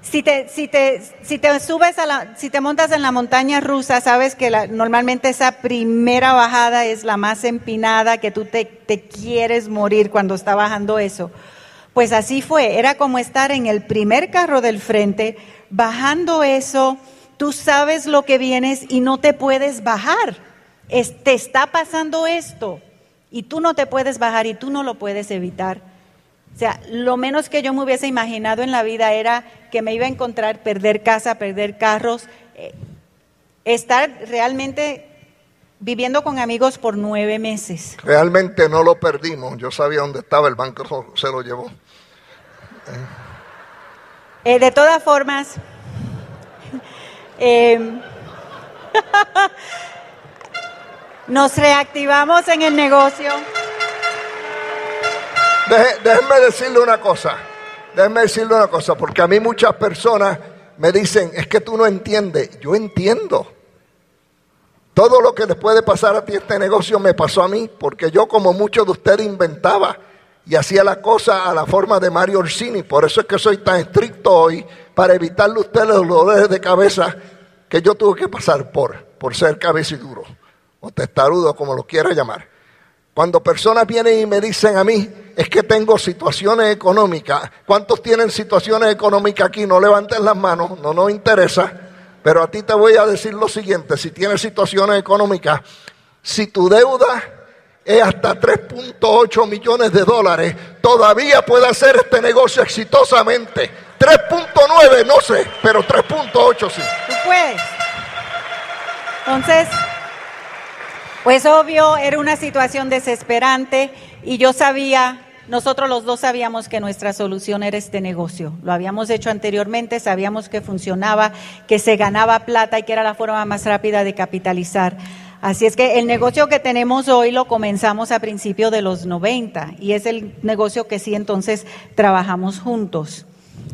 [SPEAKER 1] si te, si te, si te subes a la, si te montas en la montaña rusa, sabes que la, normalmente esa primera bajada es la más empinada, que tú te, te quieres morir cuando está bajando eso. Pues así fue, era como estar en el primer carro del frente, bajando eso, tú sabes lo que vienes y no te puedes bajar. te está pasando esto y tú no te puedes bajar y tú no lo puedes evitar. O sea, lo menos que yo me hubiese imaginado en la vida era que me iba a encontrar perder casa, perder carros, eh, estar realmente viviendo con amigos por nueve meses.
[SPEAKER 2] Realmente no lo perdimos. Yo sabía dónde estaba, el banco se lo llevó.
[SPEAKER 1] Eh, de todas formas, em, nos reactivamos en el negocio
[SPEAKER 2] déjenme decirle una cosa, déjenme decirle una cosa, porque a mí muchas personas me dicen, es que tú no entiendes, yo entiendo. Todo lo que le puede pasar a ti este negocio me pasó a mí, porque yo como muchos de ustedes inventaba y hacía la cosa a la forma de Mario Orsini. Por eso es que soy tan estricto hoy, para evitarle a ustedes los dolores de cabeza que yo tuve que pasar por, por ser cabeciduro o testarudo, como lo quiera llamar. Cuando personas vienen y me dicen a mí, es que tengo situaciones económicas, ¿cuántos tienen situaciones económicas aquí? No levanten las manos, no nos interesa, pero a ti te voy a decir lo siguiente, si tienes situaciones económicas, si tu deuda es hasta 3.8 millones de dólares, todavía puede hacer este negocio exitosamente. 3.9, no sé, pero 3.8 sí.
[SPEAKER 1] Tú puedes. Entonces, pues obvio, era una situación desesperante y yo sabía, nosotros los dos sabíamos que nuestra solución era este negocio. Lo habíamos hecho anteriormente, sabíamos que funcionaba, que se ganaba plata y que era la forma más rápida de capitalizar. Así es que el negocio que tenemos hoy lo comenzamos a principios de los 90 y es el negocio que sí entonces trabajamos juntos.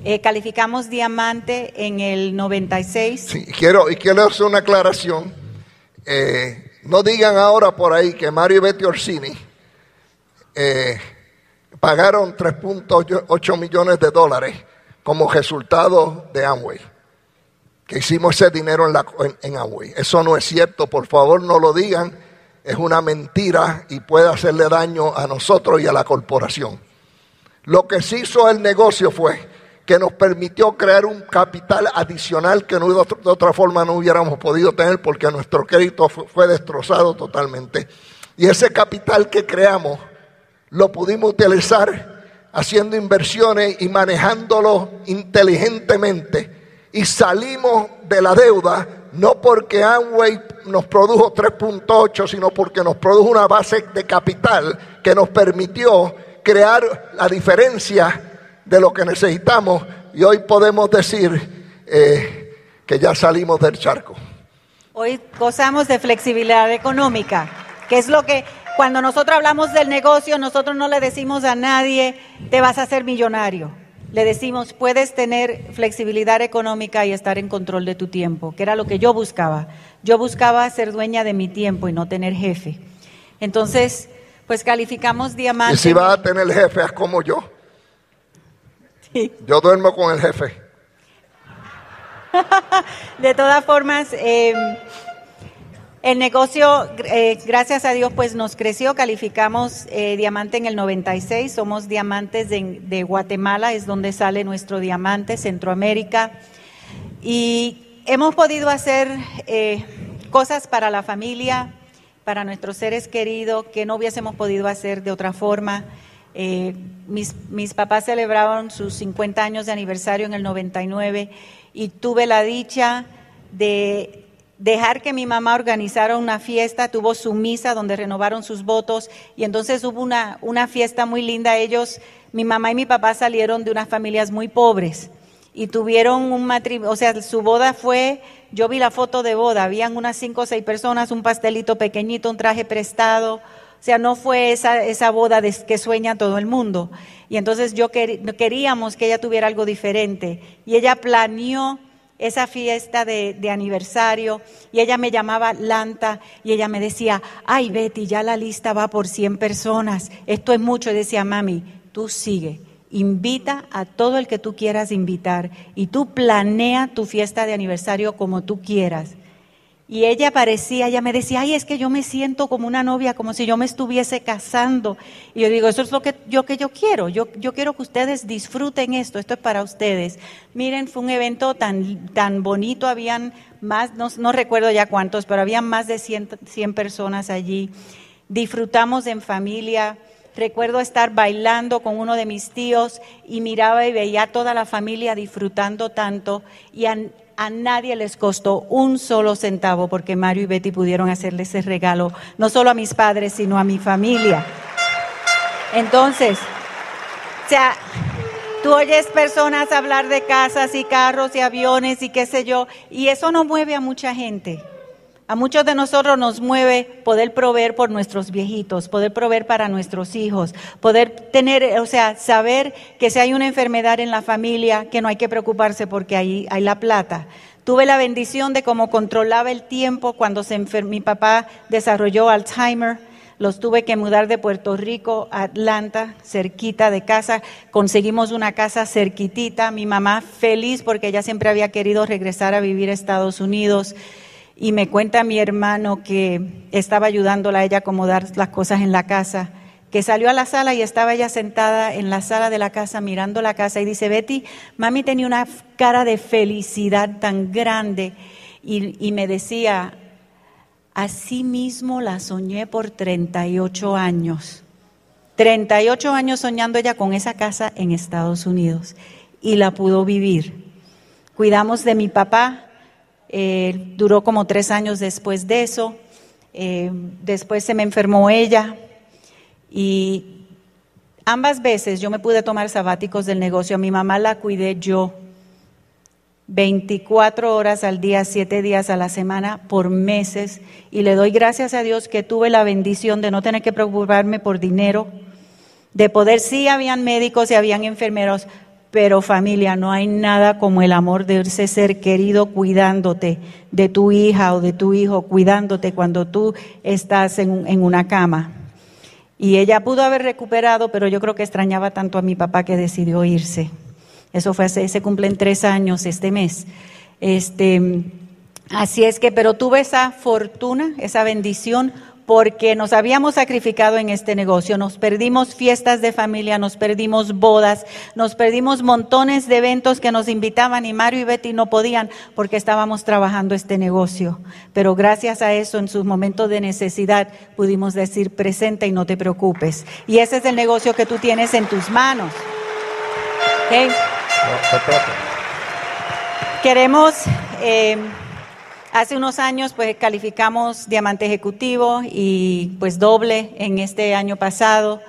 [SPEAKER 1] Eh, calificamos diamante en el 96.
[SPEAKER 2] Sí, quiero, y quiero hacer una aclaración. Eh, no digan ahora por ahí que Mario y Betty Orsini eh, pagaron 3.8 millones de dólares como resultado de Amway que hicimos ese dinero en, la, en, Eso no es cierto, por favor no lo digan. Es una mentira y puede hacerle daño a nosotros y a la corporación. Lo que se hizo el negocio fue que nos permitió crear un capital adicional que no, de otra forma no hubiéramos podido tener porque nuestro crédito fue destrozado totalmente. Y ese capital que creamos lo pudimos utilizar haciendo inversiones y manejándolo inteligentemente y salimos de la deuda no porque Amway nos produjo 3.8, sino porque nos produjo una base de capital que nos permitió crear la diferencia de lo que necesitamos y hoy podemos decir eh, que ya salimos del charco.
[SPEAKER 1] Hoy gozamos de flexibilidad económica, que es lo que cuando nosotros hablamos del negocio, nosotros no le decimos a nadie, te vas a hacer millonario le decimos, puedes tener flexibilidad económica y estar en control de tu tiempo, que era lo que yo buscaba. Yo buscaba ser dueña de mi tiempo y no tener jefe. Entonces, pues calificamos diamante.
[SPEAKER 2] Y si vas a tener jefe, haz como yo. Sí. Yo duermo con el jefe.
[SPEAKER 1] de todas formas, eh, el negocio, eh, gracias a Dios, pues nos creció, calificamos eh, diamante en el 96, somos diamantes de, Guatemala, es donde sale nuestro diamante, Centroamérica, y hemos podido hacer eh, cosas para la familia, para nuestros seres queridos, que no hubiésemos podido hacer de otra forma. Mis, mis papás celebraron sus 50 años de aniversario en el 99 y tuve la dicha de dejar que mi mamá organizara una fiesta, tuvo su misa donde renovaron sus votos y entonces hubo una, una fiesta muy linda. Ellos, mi mamá y mi papá salieron de unas familias muy pobres y tuvieron un matrimonio, o sea, su boda fue, yo vi la foto de boda, habían unas cinco o seis personas, un pastelito pequeñito, un traje prestado, o sea, no fue esa, esa boda de, que sueña todo el mundo. Y entonces yo queríamos que ella tuviera algo diferente y ella planeó esa fiesta de, aniversario y ella me llamaba Lanta y ella me decía, ay Betty, ya la lista va por 100 personas, esto es mucho. Y decía, mami, tú sigue, invita a todo el que tú quieras invitar y tú planea tu fiesta de aniversario como tú quieras. Y ella parecía, ella me decía, ay, es que yo me siento como una novia, como si yo me estuviese casando. Y yo digo, eso es lo que yo, que yo quiero. Yo, yo quiero que ustedes disfruten esto, esto es para ustedes. Miren, fue un evento tan, tan bonito, habían más, no, no recuerdo ya cuántos, pero habían más de 100, 100 personas allí. Disfrutamos en familia. Recuerdo estar bailando con uno de mis tíos y miraba y veía a toda la familia disfrutando tanto y a nadie les costó un solo centavo porque Mario y Betty pudieron hacerle ese regalo, no solo a mis padres, sino a mi familia. Entonces, o sea, tú oyes personas hablar de casas y carros y aviones y qué sé yo, y eso no mueve a mucha gente. A muchos de nosotros nos mueve poder proveer por nuestros viejitos, poder proveer para nuestros hijos, poder tener, o sea, saber que si hay una enfermedad en la familia, que no hay que preocuparse porque ahí hay la plata. Tuve la bendición de cómo controlaba el tiempo cuando se mi papá desarrolló Alzheimer los tuve que mudar de Puerto Rico a Atlanta, cerquita de casa. Conseguimos una casa cerquitita. Mi mamá feliz porque ella siempre había querido regresar a vivir a Estados Unidos. Y me cuenta mi hermano que estaba ayudándola a ella a acomodar las cosas en la casa, que salió a la sala y estaba ella sentada en la sala de la casa mirando la casa y dice, Betty, mami tenía una cara de felicidad tan grande y, y me decía, Así mismo la soñé por 38 años. 38 años soñando ella con esa casa en Estados Unidos y la pudo vivir. Cuidamos de mi papá, eh, duró como tres años después de eso, eh, después se me enfermó ella. Y ambas veces yo me pude tomar sabáticos del negocio, a mi mamá la cuidé yo 24 horas al día, 7 días a la semana, por meses. Y le doy gracias a Dios que tuve la bendición de no tener que preocuparme por dinero, de poder, sí, habían médicos y habían enfermeros, pero familia, no hay nada como el amor de ese ser querido cuidándote, de tu hija o de tu hijo, cuidándote cuando tú estás en, en una cama. Y ella pudo haber recuperado, pero yo creo que extrañaba tanto a mi papá que decidió irse. Eso fue hace, se cumplen tres años este mes. Este, así es que, pero tuve esa fortuna, esa bendición, porque nos habíamos sacrificado en este negocio. Nos perdimos fiestas de familia, nos perdimos bodas, nos perdimos montones de eventos que nos invitaban y Mario y Betty no podían porque estábamos trabajando este negocio. Pero gracias a eso, en sus momentos de necesidad, pudimos decir presente y no te preocupes. Y ese es el negocio que tú tienes en tus manos. ¿Okay? Queremos, eh, hace unos años pues calificamos diamante ejecutivo y pues doble en este año pasado.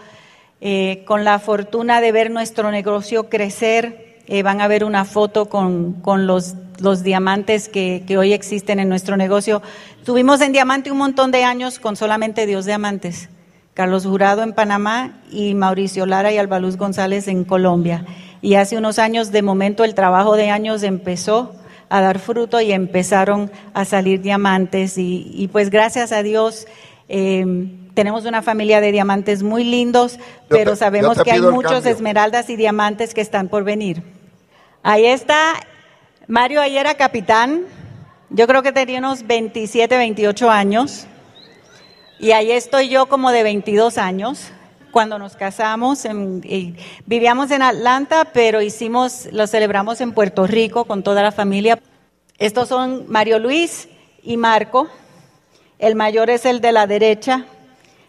[SPEAKER 1] Eh, con la fortuna de ver nuestro negocio crecer, eh, van a ver una foto con, con los, los, diamantes que, que, hoy existen en nuestro negocio. Tuvimos en diamante un montón de años con solamente Dios Diamantes. Carlos Jurado en Panamá y Mauricio Lara y Albaluz González en Colombia. Y hace unos años, de momento, el trabajo de años empezó a dar fruto y empezaron a salir diamantes. Y, pues gracias a Dios eh, tenemos una familia de diamantes muy lindos, pero sabemos que hay muchos esmeraldas y diamantes que están por venir. Ahí está, Mario ahí era capitán, yo creo que tenía unos 27, 28 años. Y ahí estoy yo como de 22 años cuando nos casamos, vivíamos en Atlanta, pero hicimos, lo celebramos en Puerto Rico con toda la familia. Estos son Mario Luis y Marco. El mayor es el de la derecha,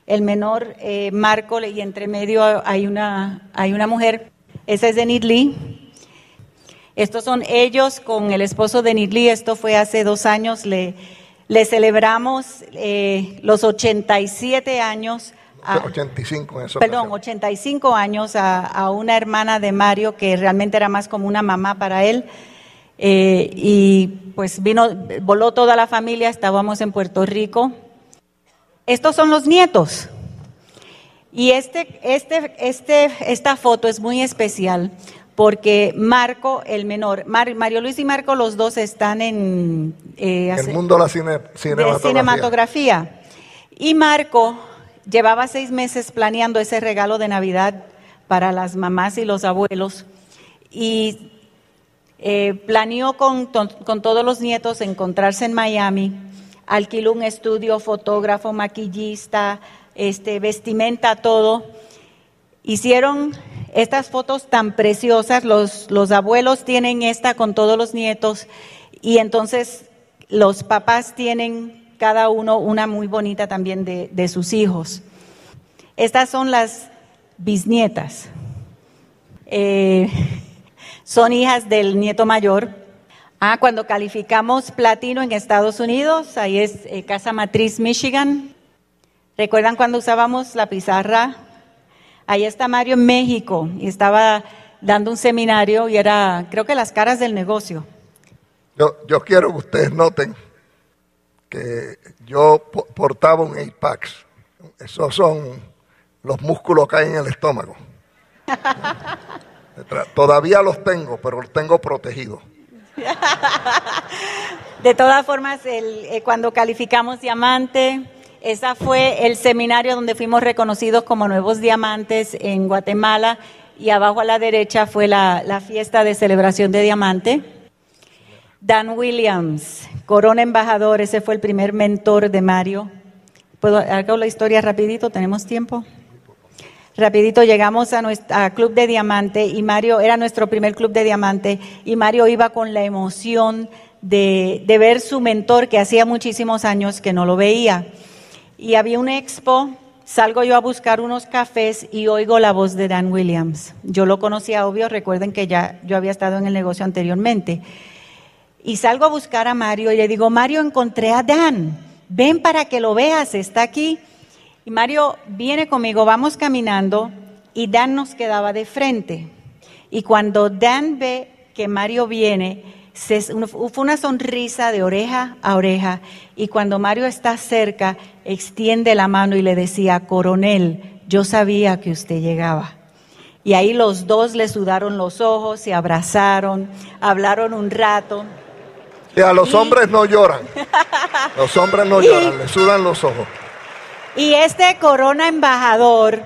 [SPEAKER 1] el menor eh, Marco, y entre medio hay una, hay una mujer. Esa es de Lee. Estos son ellos con el esposo de Lee. Esto fue hace dos años. Le, le celebramos eh, los 87 años
[SPEAKER 2] 85
[SPEAKER 1] en Perdón, 85 años a, una hermana de Mario que realmente era más como una mamá para él. Eh, y pues vino, voló toda la familia, estábamos en Puerto Rico. Estos son los nietos. Y este, este, este, esta foto es muy especial porque Marco, el menor, Mario Luis y Marco, los dos están en...
[SPEAKER 2] Eh, el mundo de la cinematografía.
[SPEAKER 1] cinematografía. Y Marco Llevaba seis meses planeando ese regalo de Navidad para las mamás y los abuelos y eh, planeó con, con, todos los nietos encontrarse en Miami, alquiló un estudio, fotógrafo, maquillista, este, vestimenta, todo. Hicieron estas fotos tan preciosas, los, los abuelos tienen esta con todos los nietos y entonces los papás tienen cada uno una muy bonita también de, sus hijos. Estas son las bisnietas. Eh, son hijas del nieto mayor. Ah, cuando calificamos platino en Estados Unidos, ahí es eh, Casa Matriz, Michigan. ¿Recuerdan cuando usábamos la pizarra? Ahí está Mario en México y estaba dando un seminario y era, creo que las caras del negocio.
[SPEAKER 2] Yo, yo quiero que ustedes noten yo portaba un Apex. Esos son los músculos que hay en el estómago. Todavía los tengo, pero los tengo protegidos.
[SPEAKER 1] De todas formas, el, eh, cuando calificamos diamante, Esa fue el seminario donde fuimos reconocidos como nuevos diamantes en Guatemala y abajo a la derecha fue la, la fiesta de celebración de diamante. Dan Williams, Corona Embajador, ese fue el primer mentor de Mario. ¿Puedo hago la historia rapidito? ¿Tenemos tiempo? Rapidito llegamos a nuestro club de diamante y Mario era nuestro primer club de diamante y Mario iba con la emoción de, de ver su mentor que hacía muchísimos años que no lo veía. Y había un expo salgo yo a buscar unos cafés y oigo la voz de Dan Williams. Yo lo conocía, obvio, recuerden que ya yo había estado en el negocio anteriormente. Y salgo a buscar a Mario y le digo, Mario, encontré a Dan, ven para que lo veas, está aquí. Y Mario viene conmigo, vamos caminando y Dan nos quedaba de frente. Y cuando Dan ve que Mario viene, fue una sonrisa de oreja a oreja y cuando Mario está cerca, extiende la mano y le decía, coronel, yo sabía que usted llegaba. Y ahí los dos le sudaron los ojos, se abrazaron, hablaron un rato.
[SPEAKER 2] Y a los hombres no lloran. Los hombres no lloran, le sudan los ojos.
[SPEAKER 1] Y este corona embajador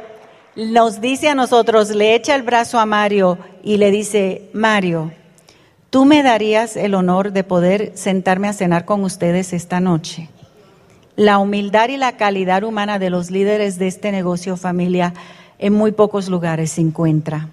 [SPEAKER 1] nos dice a nosotros, le echa el brazo a Mario y le dice, Mario, ¿Tú me darías el honor de poder sentarme a cenar con ustedes esta noche? La humildad y la calidad humana de los líderes de este negocio familia en muy pocos lugares se encuentra.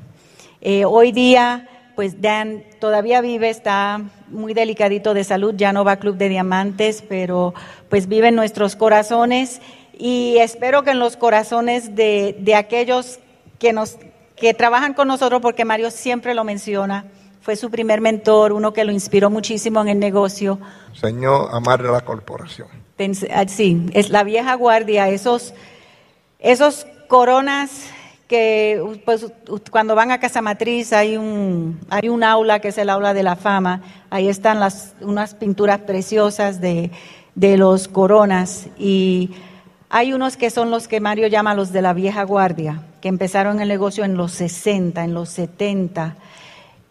[SPEAKER 1] Eh, hoy día, pues Dan todavía vive, está muy delicadito de salud, ya no va a Club de Diamantes, pero pues vive en nuestros corazones y espero que en los corazones de, de aquellos que, nos, que trabajan con nosotros, porque Mario siempre lo menciona, fue su primer mentor, uno que lo inspiró muchísimo en el negocio.
[SPEAKER 2] Señor, amar a la corporación.
[SPEAKER 1] Ah, sí, es la vieja guardia, esos, esos coronas que pues, cuando van a Casa Matriz hay un, hay un aula que es el aula de la fama, ahí están las, unas pinturas preciosas de, de los coronas y hay unos que son los que Mario llama los de la vieja guardia, que empezaron el negocio en los 60, en los 70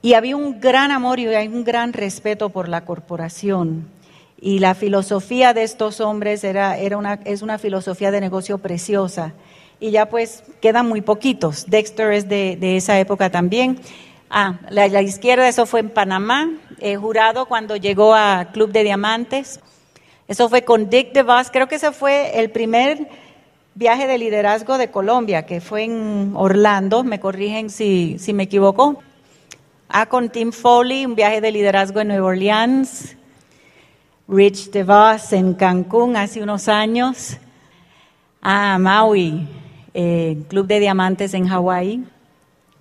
[SPEAKER 1] y había un gran amor y hay un gran respeto por la corporación. Y la filosofía de estos hombres era, era una, es una filosofía de negocio preciosa. Y ya pues quedan muy poquitos. Dexter es de, esa época también. Ah, la, la, izquierda, eso fue en Panamá, eh, jurado cuando llegó a Club de Diamantes. Eso fue con Dick DeVos, creo que ese fue el primer viaje de liderazgo de Colombia, que fue en Orlando, me corrigen si, si me equivoco. Ah, con Tim Foley, un viaje de liderazgo en Nueva Orleans. Rich DeVos en Cancún hace unos años. Ah, Maui, eh, Club de Diamantes en Hawái.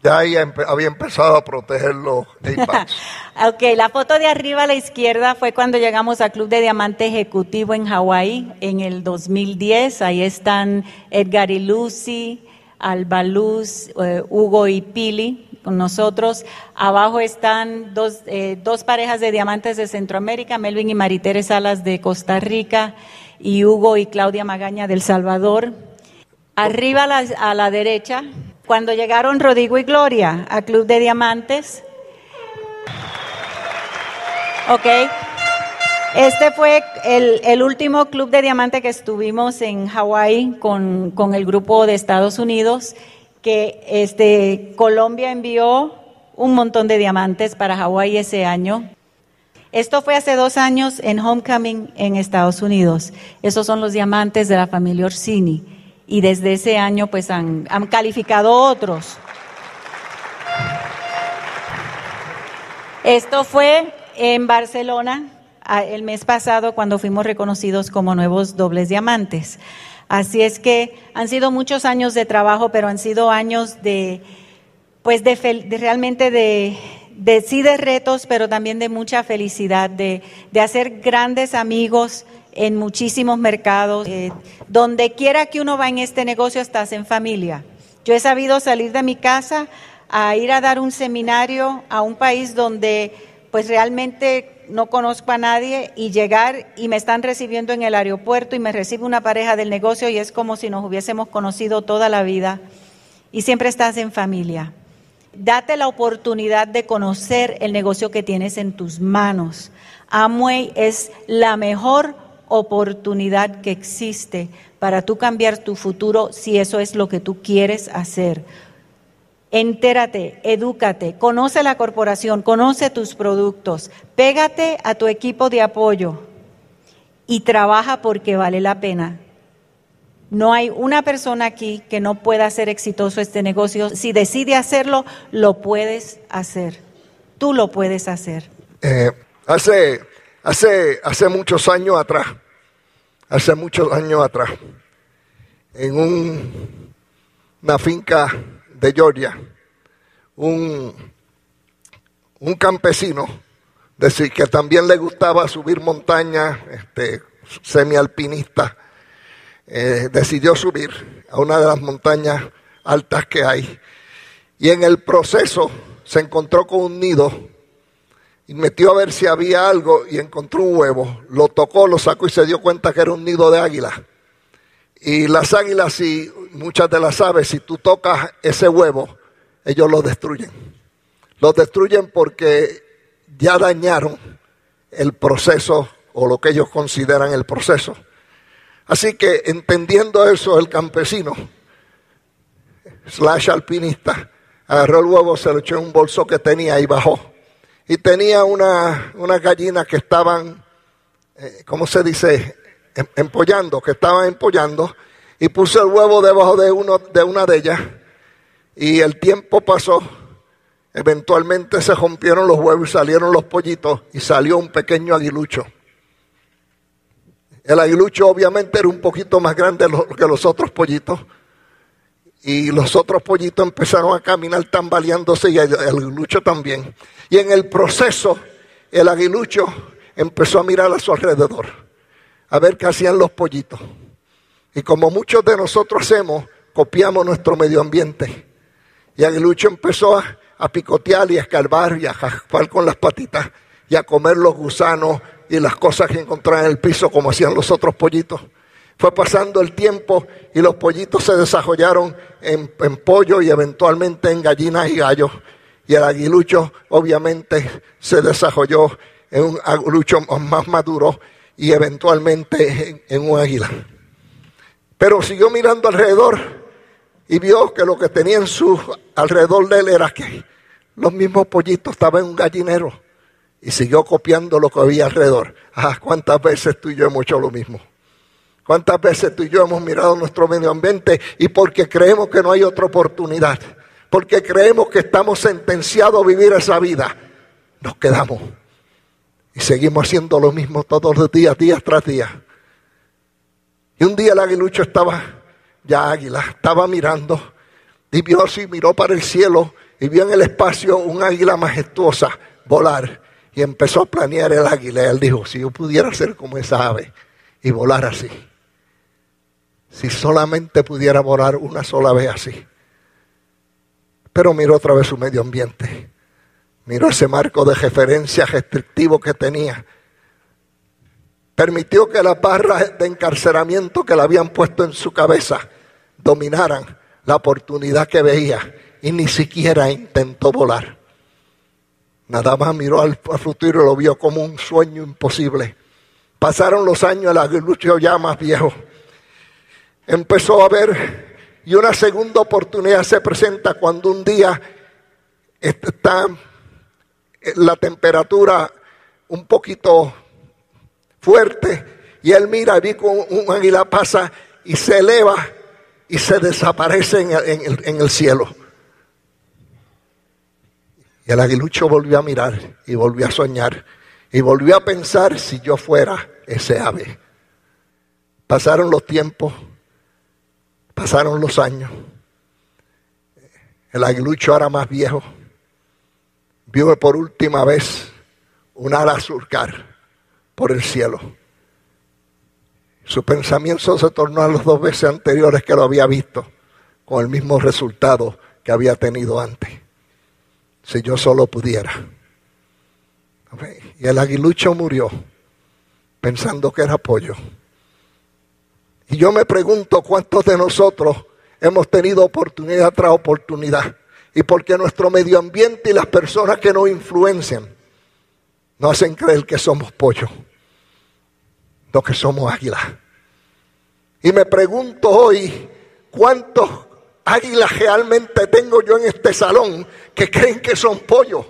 [SPEAKER 2] Ya ahí había empezado a proteger los
[SPEAKER 1] ok, la foto de arriba a la izquierda fue cuando llegamos al Club de Diamante Ejecutivo en Hawái en el 2010. Ahí están Edgar y Lucy, Alba Luz, eh, Hugo y Pili con nosotros. Abajo están dos, eh, dos parejas de diamantes de Centroamérica, Melvin y Maritere Salas de Costa Rica y Hugo y Claudia Magaña del Salvador. Arriba a la, derecha, cuando llegaron Rodrigo y Gloria a Club de Diamantes. Ok. Este fue el, el, último club de diamante que estuvimos en Hawái con, con el grupo de Estados Unidos que este, Colombia envió un montón de diamantes para Hawái ese año. Esto fue hace dos años en Homecoming en Estados Unidos. Esos son los diamantes de la familia Orsini. Y desde ese año pues han, calificado otros. Esto fue en Barcelona el mes pasado cuando fuimos reconocidos como nuevos dobles diamantes. Así es que han sido muchos años de trabajo, pero han sido años de, pues de, realmente de, de, sí de retos, pero también de mucha felicidad, de, de hacer grandes amigos en muchísimos mercados. Eh, donde quiera que uno va en este negocio, estás en familia. Yo he sabido salir de mi casa a ir a dar un seminario a un país donde pues realmente no conozco a nadie y llegar y me están recibiendo en el aeropuerto y me recibe una pareja del negocio y es como si nos hubiésemos conocido toda la vida y siempre estás en familia. Date la oportunidad de conocer el negocio que tienes en tus manos. Amway es la mejor oportunidad que existe para tú cambiar tu futuro si eso es lo que tú quieres hacer. Entérate, edúcate, conoce la corporación, conoce tus productos, pégate a tu equipo de apoyo y trabaja porque vale la pena. No hay una persona aquí que no pueda hacer exitoso este negocio. Si decide hacerlo, lo puedes hacer. Tú lo puedes hacer.
[SPEAKER 2] Eh, hace, hace, hace muchos años atrás, hace muchos años atrás, en un, una finca de Georgia, un, un campesino, decir que también le gustaba subir montañas, este, semialpinista, eh, decidió subir a una de las montañas altas que hay. Y en el proceso se encontró con un nido y metió a ver si había algo y encontró un huevo. Lo tocó, lo sacó y se dio cuenta que era un nido de águila. Y las águilas y muchas de las aves, si tú tocas ese huevo, ellos lo destruyen. Lo destruyen porque ya dañaron el proceso o lo que ellos consideran el proceso. Así que entendiendo eso, el campesino, slash alpinista, agarró el huevo, se lo echó en un bolso que tenía y bajó. Y tenía una, unas gallinas que estaban, eh, ¿cómo se dice? Em, empollando, que estaban empollando. Y puso el huevo debajo de, uno, de una de ellas. Y el tiempo pasó. Eventualmente se rompieron los huevos y salieron los pollitos y salió un pequeño aguilucho. El aguilucho obviamente era un poquito más grande que los otros pollitos. Y los otros pollitos empezaron a caminar tambaleándose y el aguilucho también. Y en el proceso, el aguilucho empezó a mirar a su alrededor, a ver qué hacían los pollitos. Y como muchos de nosotros hacemos, copiamos nuestro medio ambiente. Y aguilucho empezó a, a picotear y a escarbar y a jaspar con las patitas y a comer los gusanos y las cosas que encontraba en el piso como hacían los otros pollitos. Fue pasando el tiempo y los pollitos se desarrollaron en, pollo y eventualmente en gallinas y gallos. Y el aguilucho obviamente se desarrolló en un aguilucho más maduro y eventualmente en, un águila. Pero siguió mirando alrededor y vio que lo que tenía en su alrededor de él era que los mismos pollitos estaban en un gallinero y siguió copiando lo que había alrededor. Ah, ¿cuántas veces tú y yo hemos hecho lo mismo? ¿Cuántas veces tú y yo hemos mirado nuestro medio ambiente y porque creemos que no hay otra oportunidad, porque creemos que estamos sentenciados a vivir esa vida, nos quedamos y seguimos haciendo lo mismo todos los días, día tras día. Y un día el aguilucho estaba, ya águila, estaba mirando y vio así, miró para el cielo y vio en el espacio un águila majestuosa volar y empezó a planear el águila. Él dijo, si yo pudiera ser como esa ave y volar así, si solamente pudiera volar una sola vez así. Pero miró otra vez su medio ambiente, miró ese marco de referencia restrictivo que tenía. Permitió que las barras de encarceramiento que le habían puesto en su cabeza dominaran la oportunidad que veía y ni siquiera intentó volar. Nada más miró al, futuro y lo vio como un sueño imposible. Pasaron los años, el aguilucho ya más viejo. Empezó a ver y una segunda oportunidad se presenta cuando un día está la temperatura un poquito fuerte y él mira vi como un águila pasa y se eleva y se desaparece en el cielo. Y el aguilucho volvió a mirar y volvió a soñar y volvió a pensar si yo fuera ese ave. Pasaron los tiempos, pasaron los años. El aguilucho era más viejo. Vio por última vez un ala surcar por el cielo. Su pensamiento se tornó a las dos veces anteriores que lo había visto, con el mismo resultado que había tenido antes si yo solo pudiera. Y el aguilucho murió pensando que era pollo. Y yo me pregunto cuántos de nosotros hemos tenido oportunidad tras oportunidad. Y porque nuestro medio ambiente y las personas que nos influencian nos hacen creer que somos pollo. los que somos águilas. Y me pregunto hoy, ¿cuántos águilas realmente tengo yo en este salón que creen que son pollos?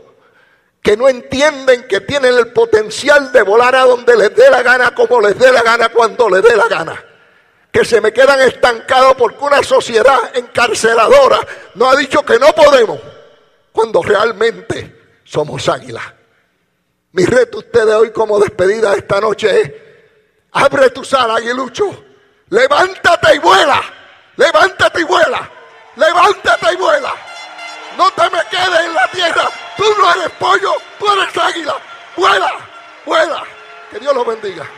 [SPEAKER 2] Que no entienden que tienen el potencial de volar a donde les dé la gana, como les dé la gana, cuando les dé la gana. Que se me quedan estancados porque una sociedad encarceladora no ha dicho que no podemos, cuando realmente somos águilas. Mi reto a ustedes hoy como despedida de esta noche es, abre tu sala, aguilucho, levántate y vuela, levántate y vuela, levántate y vuela. No te me quedes en la tierra, tú no eres pollo, tú eres águila, vuela, vuela. Que Dios los bendiga.